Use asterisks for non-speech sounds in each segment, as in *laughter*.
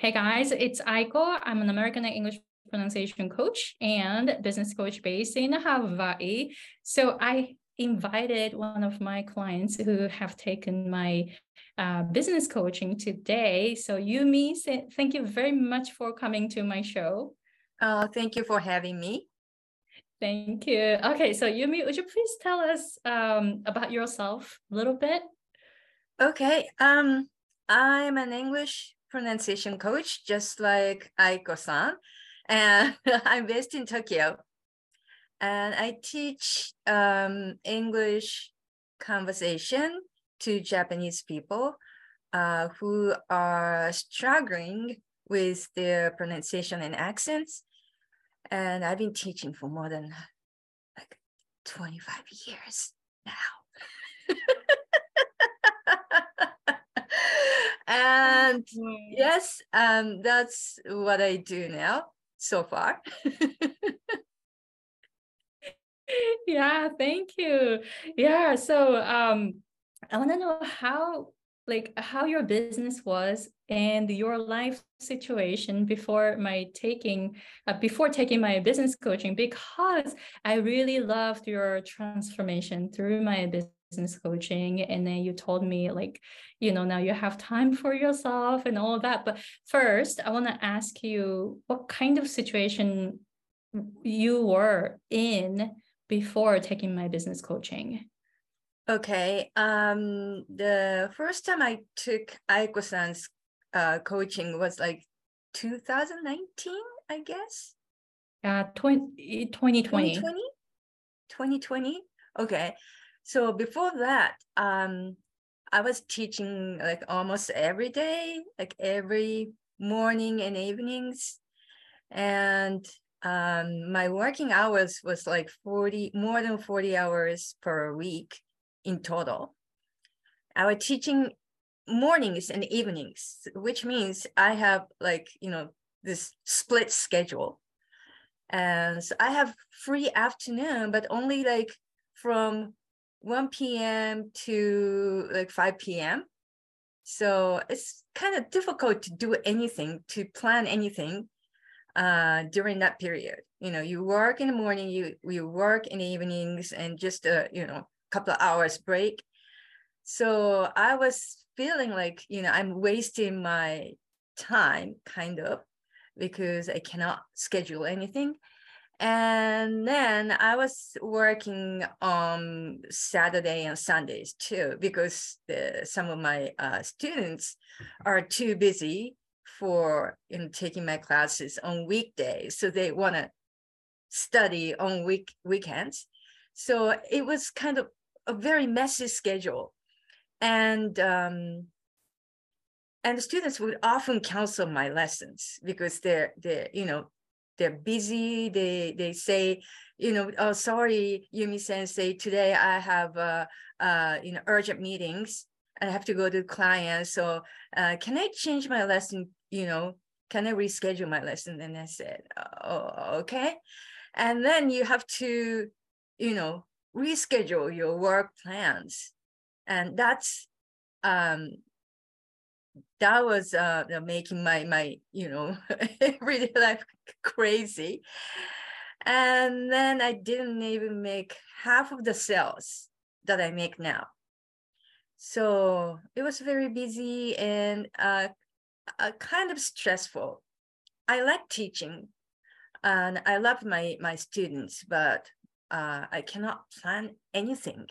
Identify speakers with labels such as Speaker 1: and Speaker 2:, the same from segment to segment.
Speaker 1: Hey guys, it's Aiko. I'm an American English pronunciation coach and business coach based in Hawaii. So I invited one of my clients who have taken my uh, business coaching today. So Yumi, thank you very much for coming to my show.
Speaker 2: Uh, thank you for having me.
Speaker 1: Thank you. Okay, so Yumi, would you please tell us um, about yourself a little bit?
Speaker 2: Okay. Um, I'm an English pronunciation coach, just like Aiko-san, and *laughs* I'm based in Tokyo. And I teach um, English conversation to Japanese people uh, who are struggling with their pronunciation and accents. And I've been teaching for more than like 25 years now. *laughs* and yes, um, that's what I do now so far. *laughs*
Speaker 1: yeah, thank you. Yeah, so um, I want to know how like how your business was and your life situation before my taking uh, before taking my business coaching because i really loved your transformation through my business coaching and then you told me like you know now you have time for yourself and all that but first i want to ask you what kind of situation you were in before taking my business coaching
Speaker 2: Okay. Um, the first time I took Aiko-san's uh, coaching was like 2019, I guess.
Speaker 1: Uh, 20, 2020.
Speaker 2: 2020? 2020? Okay. So before that, um, I was teaching like almost every day, like every morning and evenings. And um, my working hours was like 40, more than 40 hours per week in total. I was teaching mornings and evenings, which means I have like, you know, this split schedule. And so I have free afternoon, but only like from 1 p.m. to like 5 p.m. So it's kind of difficult to do anything, to plan anything uh, during that period. You know, you work in the morning, you you work in the evenings, and just uh, you know couple of hours break. So I was feeling like, you know, I'm wasting my time kind of because I cannot schedule anything. And then I was working on Saturday and Sundays too, because the, some of my uh, students are too busy for know, taking my classes on weekdays. So they want to study on week weekends. So it was kind of a very messy schedule and um, and the students would often cancel my lessons because they're they're you know they're busy they they say you know oh sorry yumi sensei today i have uh, uh you know urgent meetings. I have to go to clients so uh, can i change my lesson you know can i reschedule my lesson? And i said oh okay. And then you have to you know reschedule your work plans. And that's um that was uh making my my you know *laughs* everyday life *laughs* crazy. And then i didn't even make half of the sales that i make now. So it was very busy and uh, uh kind of stressful. I like teaching and i love my my students but uh, I cannot plan anything.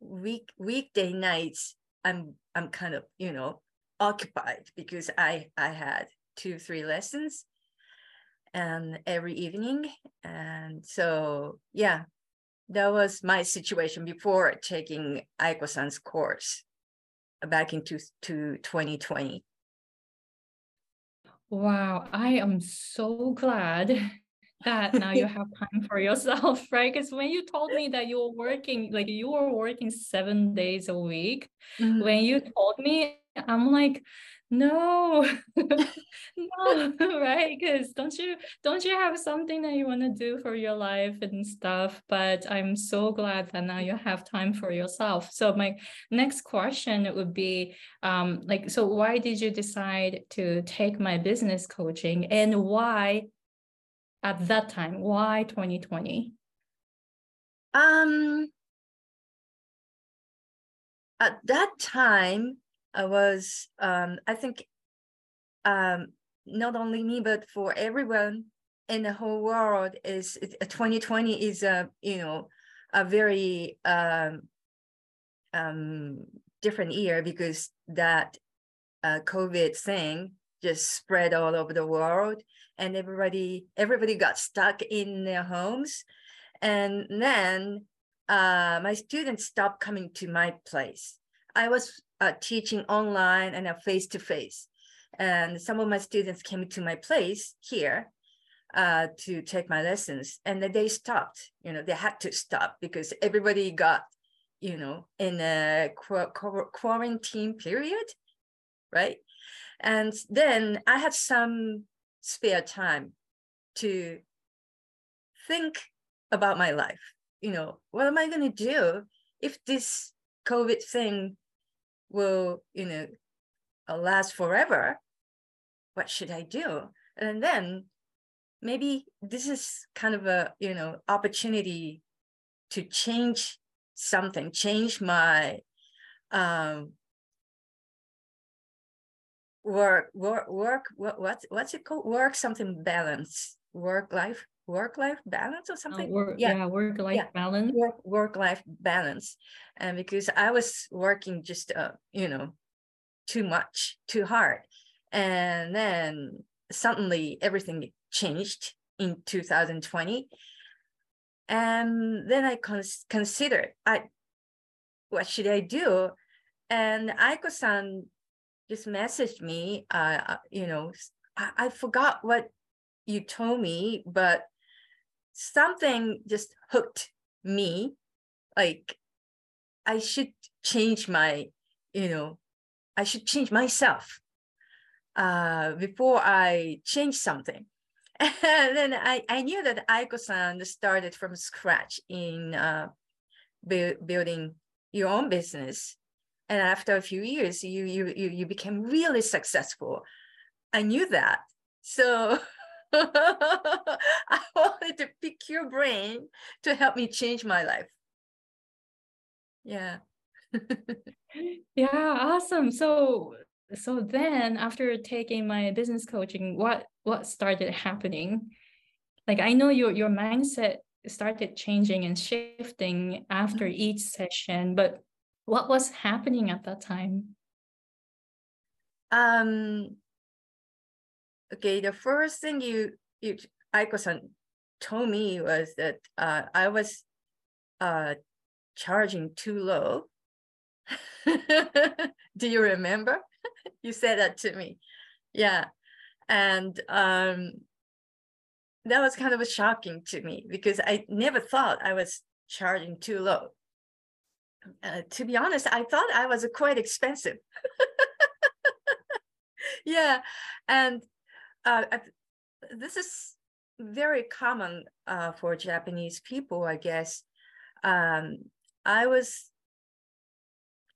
Speaker 2: Week weekday nights, I'm I'm kind of you know occupied because I I had two three lessons, and every evening, and so yeah, that was my situation before taking Aiko-san's course back into to 2020.
Speaker 1: Wow, I am so glad that now you have time for yourself, *laughs* right? Because when you told me that you were working, like you were working seven days a week, mm-hmm. when you told me, I'm like, no *laughs* no *laughs* right because don't you don't you have something that you want to do for your life and stuff but i'm so glad that now you have time for yourself so my next question would be um like so why did you decide to take my business coaching and why at that time? Why 2020
Speaker 2: um at that time I was, um, I think, um, not only me, but for everyone in the whole world is 2020 uh, is a, you know, a very um, um, different year because that uh, COVID thing just spread all over the world and everybody everybody got stuck in their homes and then uh, my students stopped coming to my place i was uh, teaching online and face to face. And some of my students came to my place here uh, to take my lessons, and then they stopped. You know, they had to stop because everybody got, you know, in a qu- qu- quarantine period, right? And then I had some spare time to think about my life. You know, what am I going to do if this COVID thing will, you know, last forever, what should I do? And then maybe this is kind of a, you know, opportunity to change something, change my um, work, work, work, what, what's, what's it called? Work something balance, work life work life balance or uh, something.
Speaker 1: Uh, work, yeah, yeah work life yeah. balance.
Speaker 2: Work work life balance, and because I was working just uh, you know too much, too hard, and then suddenly everything changed in 2020, and then I cons- considered I what should I do, and Aiko-san just messaged me. Uh, uh you know, I, I forgot what you told me, but something just hooked me like i should change my you know i should change myself uh, before i change something *laughs* and then i, I knew that aiko-san started from scratch in uh, bu- building your own business and after a few years you you you, you became really successful i knew that so *laughs* I wanted to pick your brain to help me change my life. Yeah. *laughs*
Speaker 1: yeah, awesome. So so then after taking my business coaching, what what started happening? Like I know your your mindset started changing and shifting after mm-hmm. each session, but what was happening at that time?
Speaker 2: Um okay, the first thing you you Aiko-san told me was that uh, I was uh, charging too low. *laughs* Do you remember? *laughs* you said that to me. Yeah. And um, that was kind of a shocking to me because I never thought I was charging too low. Uh, to be honest, I thought I was quite expensive. *laughs* yeah. And uh, this is very common uh, for Japanese people, I guess. Um, I was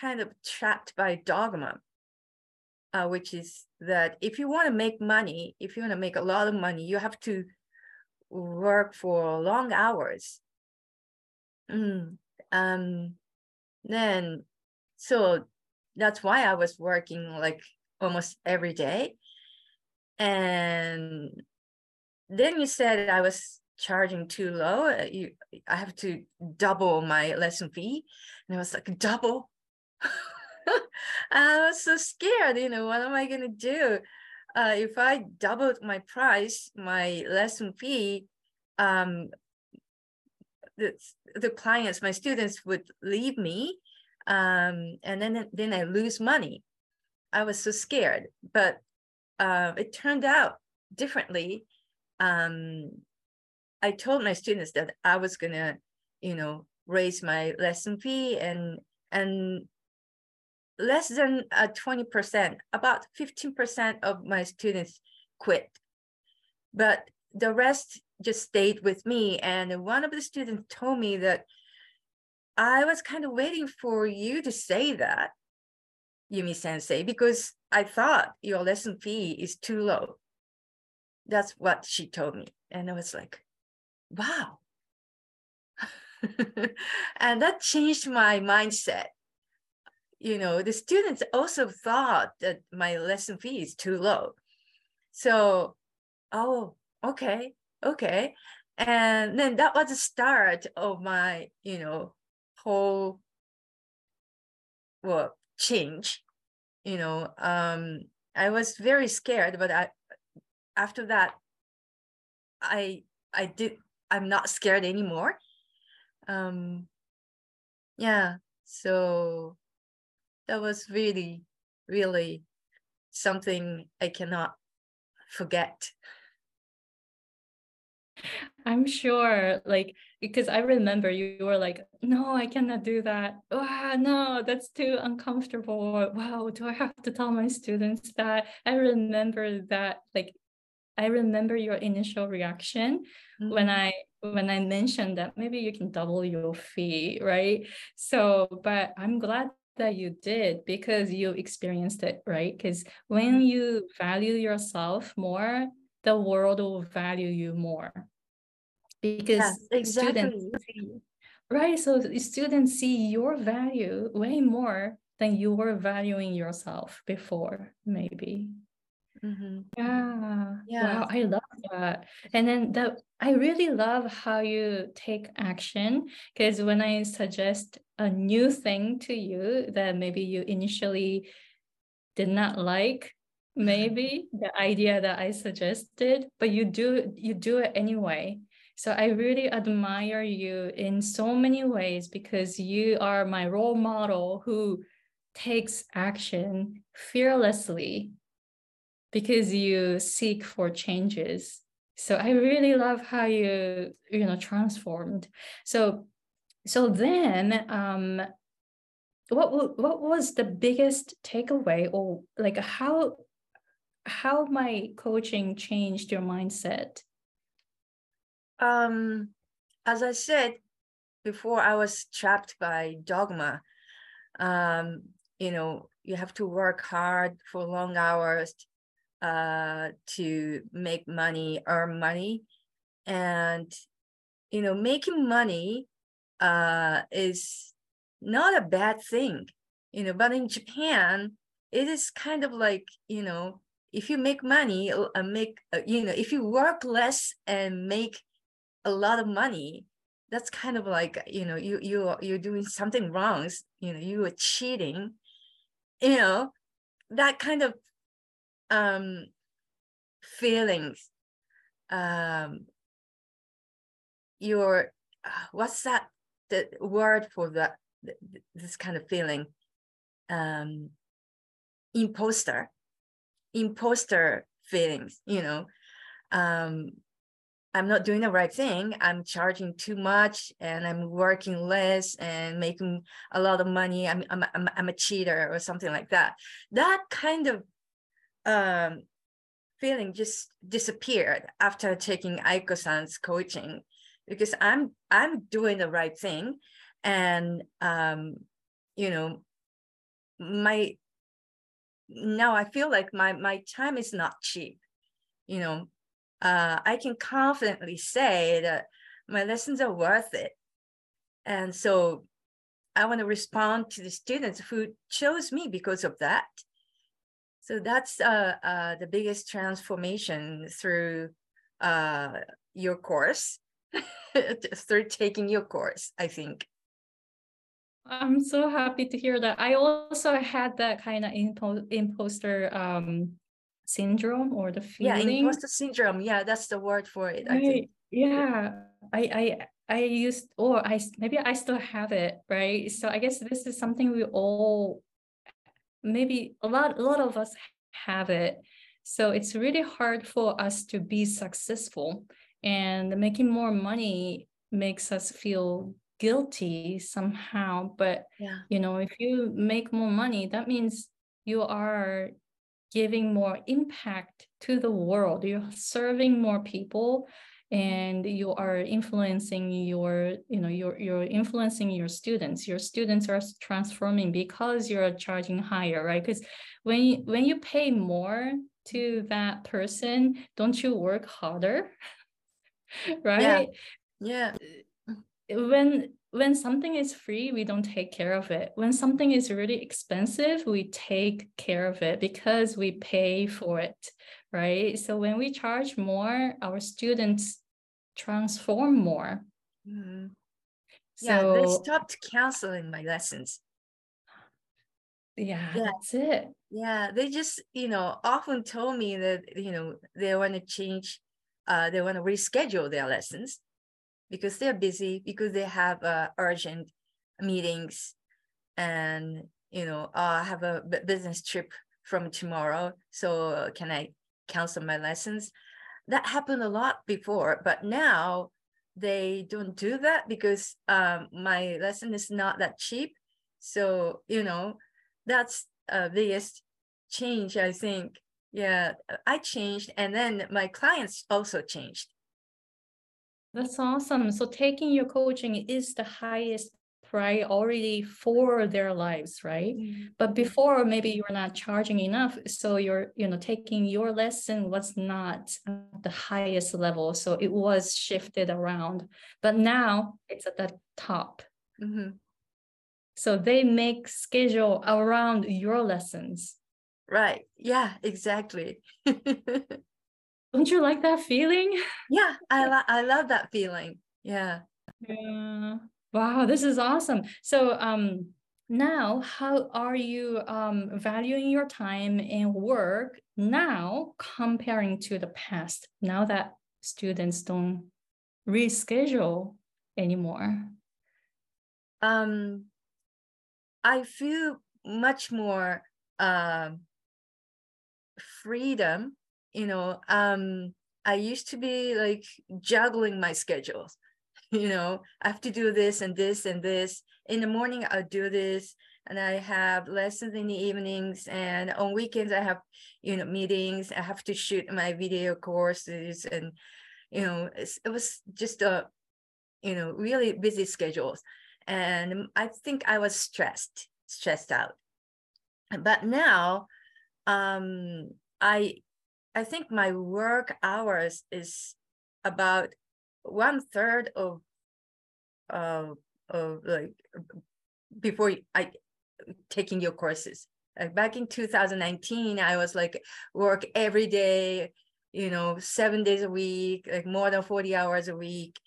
Speaker 2: kind of trapped by dogma, uh, which is that if you want to make money, if you want to make a lot of money, you have to work for long hours. Mm. Um, then, so that's why I was working like almost every day and then you said I was charging too low. Uh, you, I have to double my lesson fee, and I was like, double. *laughs* I was so scared. You know, what am I gonna do? Uh, if I doubled my price, my lesson fee, um, the the clients, my students would leave me, um, and then then I lose money. I was so scared, but uh, it turned out differently. Um, I told my students that I was gonna, you know, raise my lesson fee and and less than uh, 20%, about 15% of my students quit. But the rest just stayed with me. And one of the students told me that I was kind of waiting for you to say that, Yumi sensei, because I thought your lesson fee is too low. That's what she told me. And I was like, wow. *laughs* and that changed my mindset. You know, the students also thought that my lesson fee is too low. So, oh, okay, okay. And then that was the start of my, you know, whole well change. You know, um, I was very scared, but I after that, I I did I'm not scared anymore. Um, yeah, so that was really, really something I cannot forget.
Speaker 1: I'm sure, like, because I remember you were like, no, I cannot do that. Wow, no, that's too uncomfortable. Wow, do I have to tell my students that? I remember that, like, I remember your initial reaction mm-hmm. when I when I mentioned that maybe you can double your fee, right? So, but I'm glad that you did because you experienced it, right? Because when mm-hmm. you value yourself more, the world will value you more because yes, exactly. students right so students see your value way more than you were valuing yourself before maybe mm-hmm. yeah yeah wow i love that and then the i really love how you take action because when i suggest a new thing to you that maybe you initially did not like *laughs* maybe the idea that i suggested but you do you do it anyway so I really admire you in so many ways because you are my role model who takes action fearlessly because you seek for changes. So I really love how you you know transformed. So so then um what what was the biggest takeaway or like how how my coaching changed your mindset
Speaker 2: um, as I said before, I was trapped by dogma. Um, you know, you have to work hard for long hours uh, to make money, earn money, and you know, making money uh, is not a bad thing. You know, but in Japan, it is kind of like you know, if you make money, uh, make uh, you know, if you work less and make a lot of money that's kind of like you know you you you're doing something wrong you know you are cheating you know that kind of um feelings um your uh, what's that the word for that this kind of feeling? Um imposter imposter feelings you know um I'm not doing the right thing. I'm charging too much and I'm working less and making a lot of money. I'm, I'm, I'm, I'm a cheater or something like that. That kind of um, feeling just disappeared after taking Aiko-san's coaching because I'm I'm doing the right thing and um, you know my now I feel like my my time is not cheap you know uh, I can confidently say that my lessons are worth it. And so I want to respond to the students who chose me because of that. So that's uh, uh, the biggest transformation through uh, your course, *laughs* through taking your course, I think.
Speaker 1: I'm so happy to hear that. I also had that kind of impo- imposter um, syndrome or the feeling.
Speaker 2: Yeah, imposter syndrome. Yeah, that's the word for it.
Speaker 1: Right. I think. Yeah, I I I used or I maybe I still have it, right? So I guess this is something we all maybe a lot a lot of us have it. So it's really hard for us to be successful and making more money makes us feel guilty somehow but
Speaker 2: yeah
Speaker 1: you know if you make more money that means you are giving more impact to the world. You're serving more people and you are influencing your you know you're you're influencing your students. Your students are transforming because you're charging higher right? Because when you, when you pay more to that person don't you work harder? *laughs* Right?
Speaker 2: Yeah. yeah.
Speaker 1: When when something is free we don't take care of it when something is really expensive we take care of it because we pay for it right so when we charge more our students transform more.
Speaker 2: Mm-hmm. Yeah, they stopped canceling my lessons.
Speaker 1: Yeah, yeah, that's it.
Speaker 2: Yeah, they just, you know, often told me that, you know, they want to change, uh, they want to reschedule their lessons because they're busy, because they have uh, urgent meetings and, you know, uh, I have a business trip from tomorrow. So can I cancel my lessons? that happened a lot before, but now they don't do that because um, my lesson is not that cheap. So, you know, that's a biggest change, I think. Yeah, I changed and then my clients also changed.
Speaker 1: That's awesome. So taking your coaching is the highest priority for their lives right mm-hmm. but before maybe you're not charging enough so you're you know taking your lesson was not at the highest level so it was shifted around but now it's at the top mm-hmm. so they make schedule around your lessons
Speaker 2: right yeah exactly *laughs*
Speaker 1: don't you like that feeling
Speaker 2: yeah i, lo- I love that feeling yeah
Speaker 1: yeah Wow, this is awesome. So um, now, how are you um, valuing your time and work now comparing to the past? Now that students don't reschedule anymore.
Speaker 2: Um, I feel much more um, freedom. You know, um, I used to be like juggling my schedules *laughs* you know, I have to do this and this and this. In the morning, I'll do this. And I have lessons in the evenings. And on weekends, I have, you know, meetings. I have to shoot my video courses. And, you know, it was just a, you know, really busy schedules. And I think I was stressed, stressed out. But now, um, I, I think my work hours is about one third of uh, of like before I taking your courses. Like back in 2019, I was like work every day, you know, seven days a week, like more than 40 hours a week,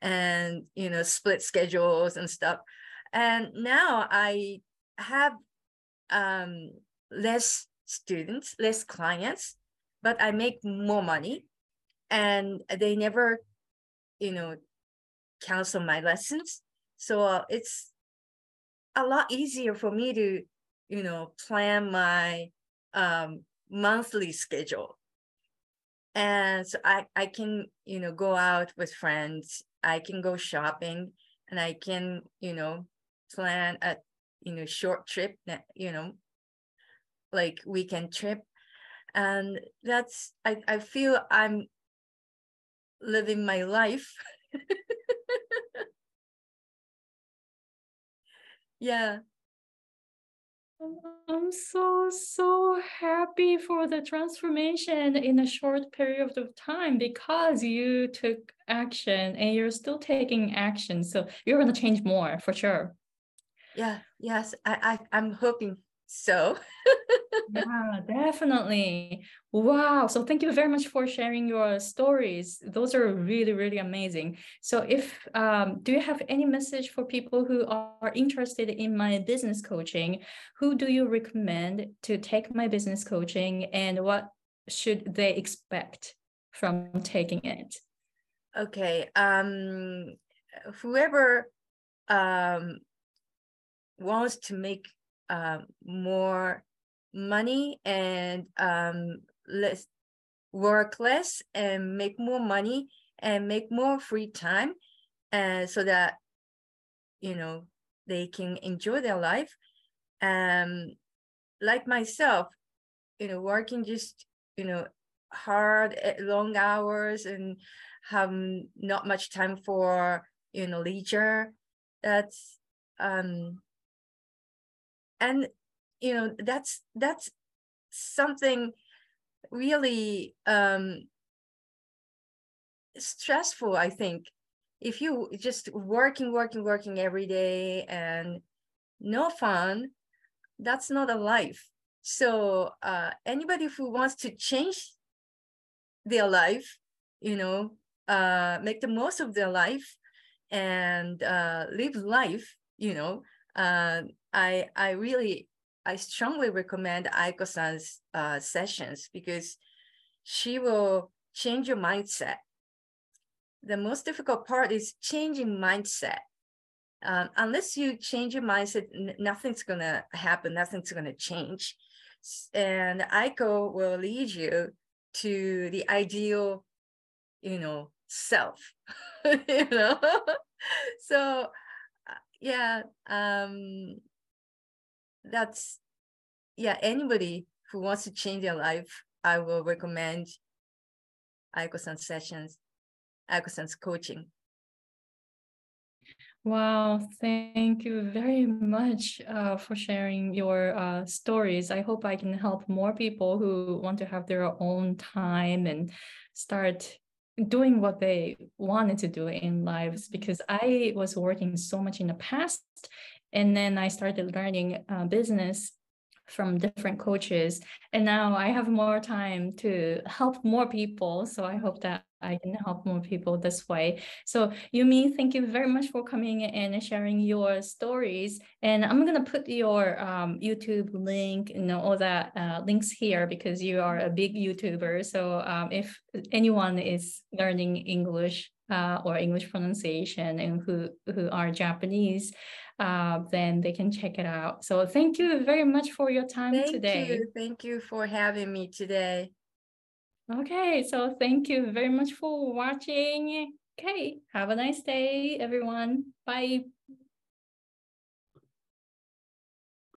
Speaker 2: and you know, split schedules and stuff. And now I have um, less students, less clients, but I make more money, and they never you know, cancel my lessons. So uh, it's a lot easier for me to, you know, plan my um, monthly schedule. And so I, I can, you know, go out with friends. I can go shopping and I can, you know, plan a, you know, short trip, you know, like weekend trip. And that's, I, I feel I'm living my life. *laughs* yeah.
Speaker 1: I'm so, so happy for the transformation in a short period of time because you took action and you're still taking action. So you're going to change more for sure.
Speaker 2: Yeah, yes, I, I, I'm hoping so.
Speaker 1: Yeah definitely. Wow. So thank you very much for sharing your stories. Those are really really amazing. So if um, do you have any message for people who are interested in my business coaching? Who do you recommend to take my business coaching and what should they expect from taking it?
Speaker 2: Okay um whoever um wants to make um, more money and um, less work less and make more money and make more free time and so that you know they can enjoy their life. Um like myself you know working just you know hard eh, long hours and have not much time for you know leisure that's um and you know that's that's something really um stressful i think. If you just working working working every day and no fun that's not a life. So uh anybody who wants to change their life you know uh make the most of their life and uh live life you know uh i i really i strongly recommend aiko-san's uh sessions because she will change your mindset the most difficult part is changing mindset. Um, unless you change your mindset, nothing's gonna happen. Nothing's gonna change. And Aiko will lead you to the ideal, you know, self. *laughs* you know, *laughs* so uh, yeah, um, that's yeah. Anybody who wants to change their life, I will recommend Aiko-san sessions Aiko-san's coaching.
Speaker 1: Wow, thank you very much uh, for sharing your uh, stories. I hope I can help more people who want to have their own time and start doing what they wanted to do in lives because I was working so much in the past and then I started learning uh, business from different coaches and now I have more time to help more people so I hope that I can help more people this way. So Yumi, thank you very much for coming and sharing your stories. And I'm gonna put your um, YouTube link and all that uh, links here because you are a big YouTuber. So um, if anyone is learning English uh, or English pronunciation and who who are Japanese, uh, then they can check it out. So thank you very much for your time
Speaker 2: thank
Speaker 1: today.
Speaker 2: You. Thank you for having me today.
Speaker 1: Okay, so thank you very much for watching. Okay, have a nice day, everyone. Bye.